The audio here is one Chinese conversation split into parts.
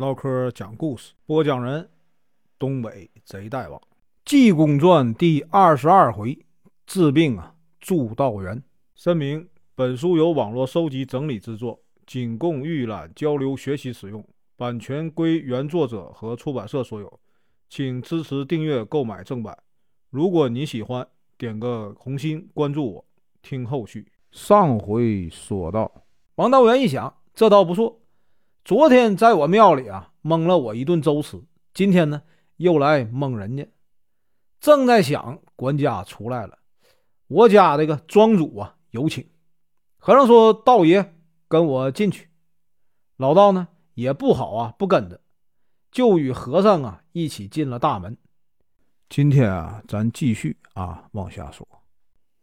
唠嗑讲故事，播讲人：东北贼大王，《济公传》第二十二回，治病啊，助道员。声明：本书由网络收集整理制作，仅供预览、交流、学习使用，版权归原作者和出版社所有，请支持订阅、购买正版。如果你喜欢，点个红心，关注我，听后续。上回说到，王道元一想，这倒不错。昨天在我庙里啊蒙了我一顿粥吃，今天呢又来蒙人家。正在想，管家出来了，我家这个庄主啊有请。和尚说：“道爷跟我进去。”老道呢也不好啊，不跟着，就与和尚啊一起进了大门。今天啊，咱继续啊往下说。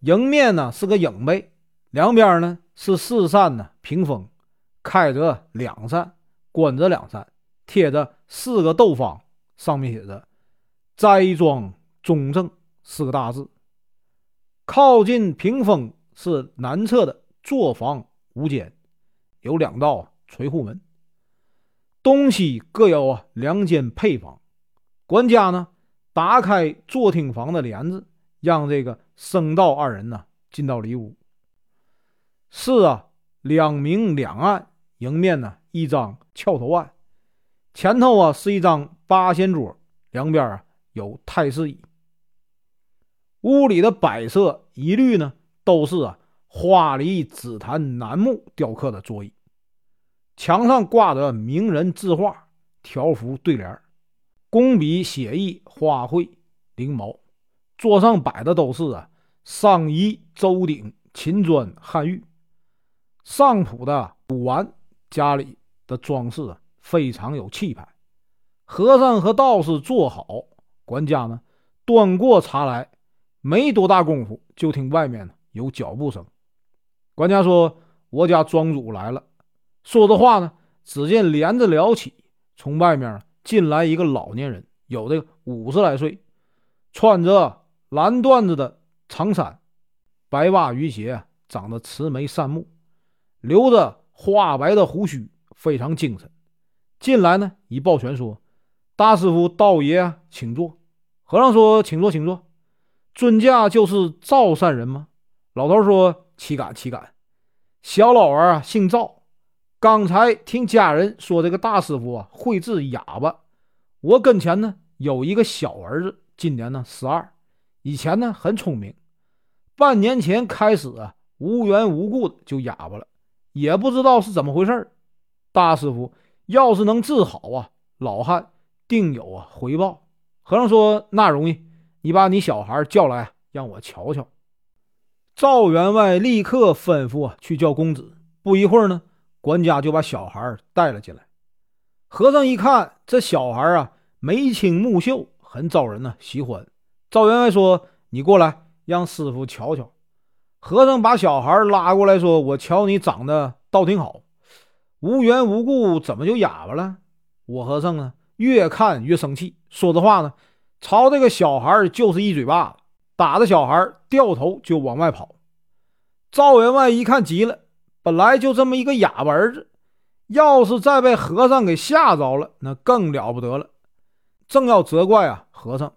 迎面呢是个影背，两边呢是四扇呢屏风。开着两扇，关着两扇，贴着四个斗方，上面写着“斋庄中正”四个大字。靠近屏风是南侧的坐房五间，有两道垂户门，东西各有两间配房。管家呢打开坐厅房的帘子，让这个僧道二人呢进到里屋。是啊，两明两暗。迎面呢，一张翘头案，前头啊是一张八仙桌，两边啊有太师椅。屋里的摆设一律呢都是啊花梨紫檀楠木雕刻的桌椅，墙上挂着名人字画、条幅对联、工笔写意花卉翎毛。桌上摆的都是啊上衣、周鼎、秦砖、汉玉、上谱的古玩。家里的装饰啊，非常有气派。和尚和道士坐好，管家呢端过茶来，没多大功夫，就听外面呢有脚步声。管家说：“我家庄主来了。”说着话呢，只见帘子撩起，从外面进来一个老年人，有的五十来岁，穿着蓝缎子的长衫，白袜鱼鞋，长得慈眉善目，留着。花白的胡须，非常精神。进来呢，一抱拳说：“大师傅、道爷，请坐。”和尚说：“请坐，请坐。”尊驾就是赵善人吗？老头说：“岂敢，岂敢。小老儿啊，姓赵。刚才听家人说，这个大师傅啊，会治哑巴。我跟前呢，有一个小儿子，今年呢十二，以前呢很聪明，半年前开始啊，无缘无故的就哑巴了。”也不知道是怎么回事大师傅要是能治好啊，老汉定有啊回报。和尚说：“那容易，你把你小孩叫来，让我瞧瞧。”赵员外立刻吩咐啊去叫公子。不一会儿呢，管家就把小孩带了进来。和尚一看这小孩啊，眉清目秀，很招人呢喜欢。赵员外说：“你过来，让师傅瞧瞧。”和尚把小孩拉过来，说：“我瞧你长得倒挺好，无缘无故怎么就哑巴了？”我和尚啊，越看越生气，说着话呢，朝这个小孩就是一嘴巴子，打的小孩掉头就往外跑。赵员外一看急了，本来就这么一个哑巴儿子，要是再被和尚给吓着了，那更了不得了。正要责怪啊，和尚，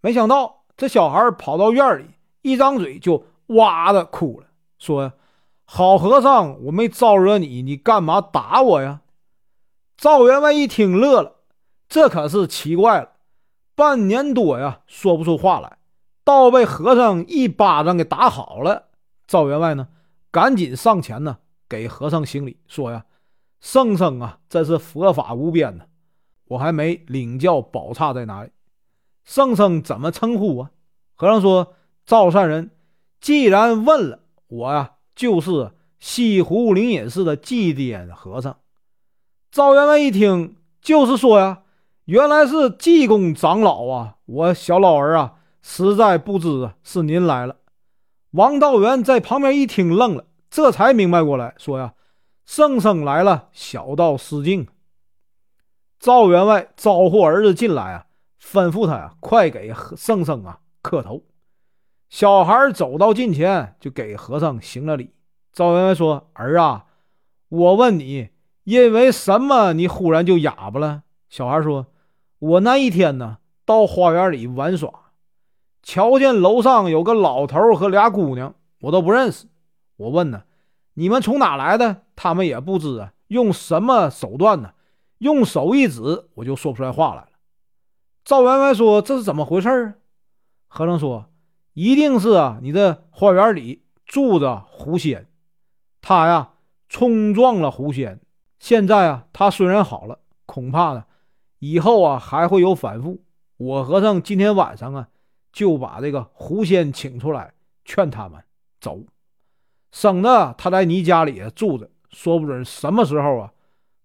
没想到这小孩跑到院里，一张嘴就。哇的哭了，说：“好和尚，我没招惹你，你干嘛打我呀？”赵员外一听乐了，这可是奇怪了，半年多呀，说不出话来，倒被和尚一巴掌给打好了。赵员外呢，赶紧上前呢，给和尚行礼，说：“呀，圣僧啊，真是佛法无边呢，我还没领教宝刹在哪里，圣僧怎么称呼啊？”和尚说：“赵善人。”既然问了我呀，就是西湖灵隐寺的祭奠和尚。赵员外一听，就是说呀，原来是济公长老啊！我小老儿啊，实在不知是您来了。王道元在旁边一听，愣了，这才明白过来，说呀：“圣僧来了，小道失敬。”赵员外招呼儿子进来啊，吩咐他呀，快给圣僧啊磕头。小孩走到近前，就给和尚行了礼。赵员外说：“儿啊，我问你，因为什么你忽然就哑巴了？小孩说：“我那一天呢，到花园里玩耍，瞧见楼上有个老头和俩姑娘，我都不认识。我问呢，你们从哪来的？他们也不知啊。用什么手段呢？用手一指，我就说不出来话来了。”赵员外说：“这是怎么回事啊？”和尚说：“一定是啊，你的花园里住着狐仙，他呀冲撞了狐仙。现在啊，他虽然好了，恐怕呢，以后啊还会有反复。我和尚今天晚上啊，就把这个狐仙请出来，劝他们走，省得他在你家里住着，说不准什么时候啊，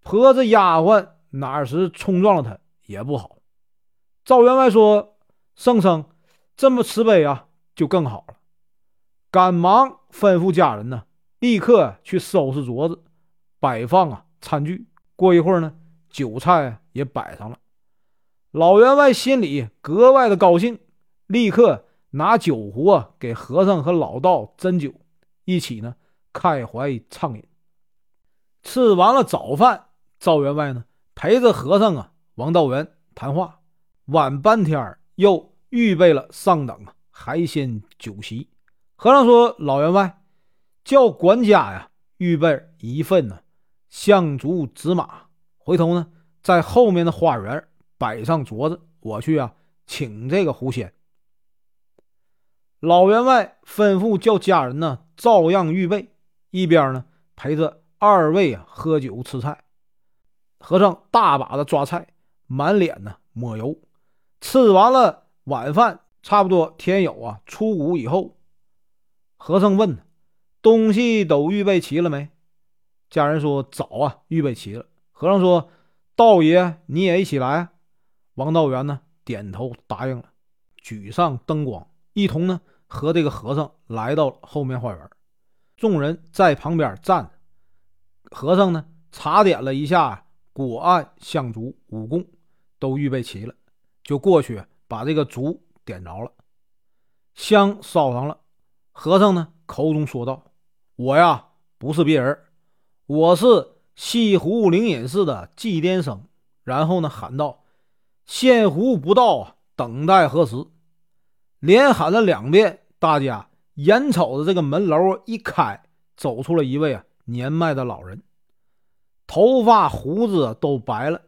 婆子丫鬟哪时冲撞了他也不好。”赵员外说：“圣僧这么慈悲啊，就更好了。”赶忙吩咐家人呢，立刻去收拾桌子，摆放啊餐具。过一会儿呢，酒菜也摆上了。老员外心里格外的高兴，立刻拿酒壶啊给和尚和老道斟酒，一起呢开怀畅饮。吃完了早饭，赵员外呢陪着和尚啊王道元谈话。晚半天又预备了上等啊海鲜酒席。和尚说：“老员外，叫管家呀，预备一份呢香烛纸马。回头呢，在后面的花园摆上桌子，我去啊，请这个狐仙。”老员外吩咐叫家人呢，照样预备，一边呢陪着二位啊喝酒吃菜。和尚大把的抓菜，满脸呢抹油。吃完了晚饭，差不多天有啊出谷以后，和尚问：“东西都预备齐了没？”家人说：“早啊，预备齐了。”和尚说：“道爷你也一起来。”王道元呢点头答应了，举上灯光，一同呢和这个和尚来到后面花园。众人在旁边站着，和尚呢查点了一下果案、香烛、五供，都预备齐了。就过去把这个烛点着了，香烧上了。和尚呢，口中说道：“我呀，不是别人，我是西湖灵隐寺的祭奠僧。”然后呢，喊道：“仙湖不到啊，等待何时？”连喊了两遍。大家眼瞅着这个门楼一开，走出了一位啊年迈的老人，头发胡子都白了。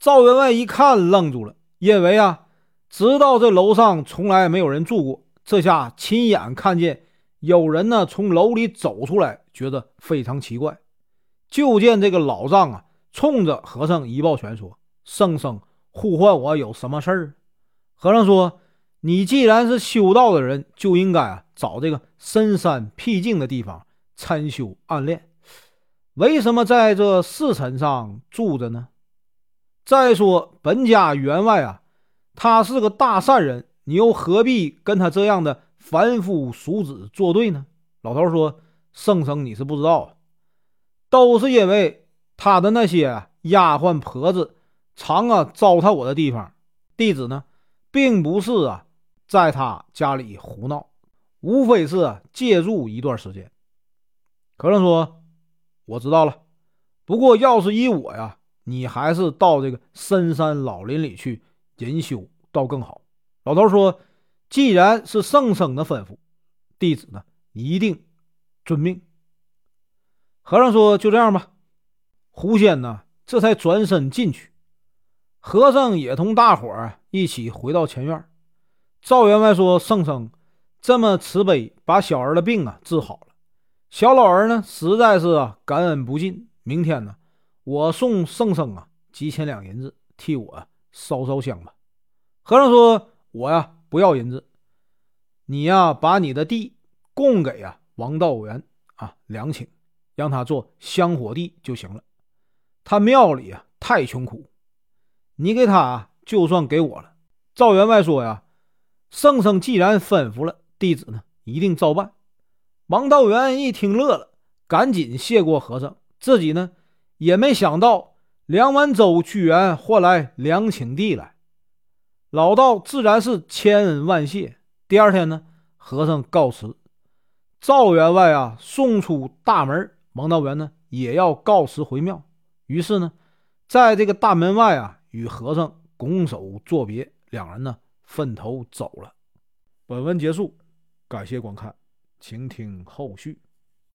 赵员外一看，愣住了。因为啊，知道这楼上从来没有人住过，这下亲眼看见有人呢从楼里走出来，觉得非常奇怪。就见这个老丈啊，冲着和尚一抱拳说：“圣僧呼唤我有什么事儿？”和尚说：“你既然是修道的人，就应该啊找这个深山僻静的地方参修暗练，为什么在这寺城上住着呢？”再说本家员外啊，他是个大善人，你又何必跟他这样的凡夫俗子作对呢？老头说：“圣僧，你是不知道，都是因为他的那些丫鬟婆子常啊糟蹋我的地方。弟子呢，并不是啊在他家里胡闹，无非是借住一段时间。”和尚说：“我知道了，不过要是依我呀。”你还是到这个深山老林里去隐修，倒更好。老头说：“既然是圣僧的吩咐，弟子呢一定遵命。”和尚说：“就这样吧。”狐仙呢这才转身进去，和尚也同大伙儿一起回到前院。赵员外说：“圣僧这么慈悲，把小儿的病啊治好了。小老儿呢实在是啊感恩不尽。明天呢。”我送圣僧啊几千两银子，替我烧烧香吧。和尚说：“我呀不要银子，你呀把你的地供给啊王道元啊两顷，让他做香火地就行了。他庙里啊太穷苦，你给他就算给我了。”赵员外说：“呀，圣僧既然吩咐了，弟子呢一定照办。”王道元一听乐了，赶紧谢过和尚，自己呢。也没想到梁完州居然换来两顷地来，老道自然是千恩万谢。第二天呢，和尚告辞，赵员外啊送出大门，王道元呢也要告辞回庙。于是呢，在这个大门外啊，与和尚拱手作别，两人呢分头走了。本文结束，感谢观看，请听后续。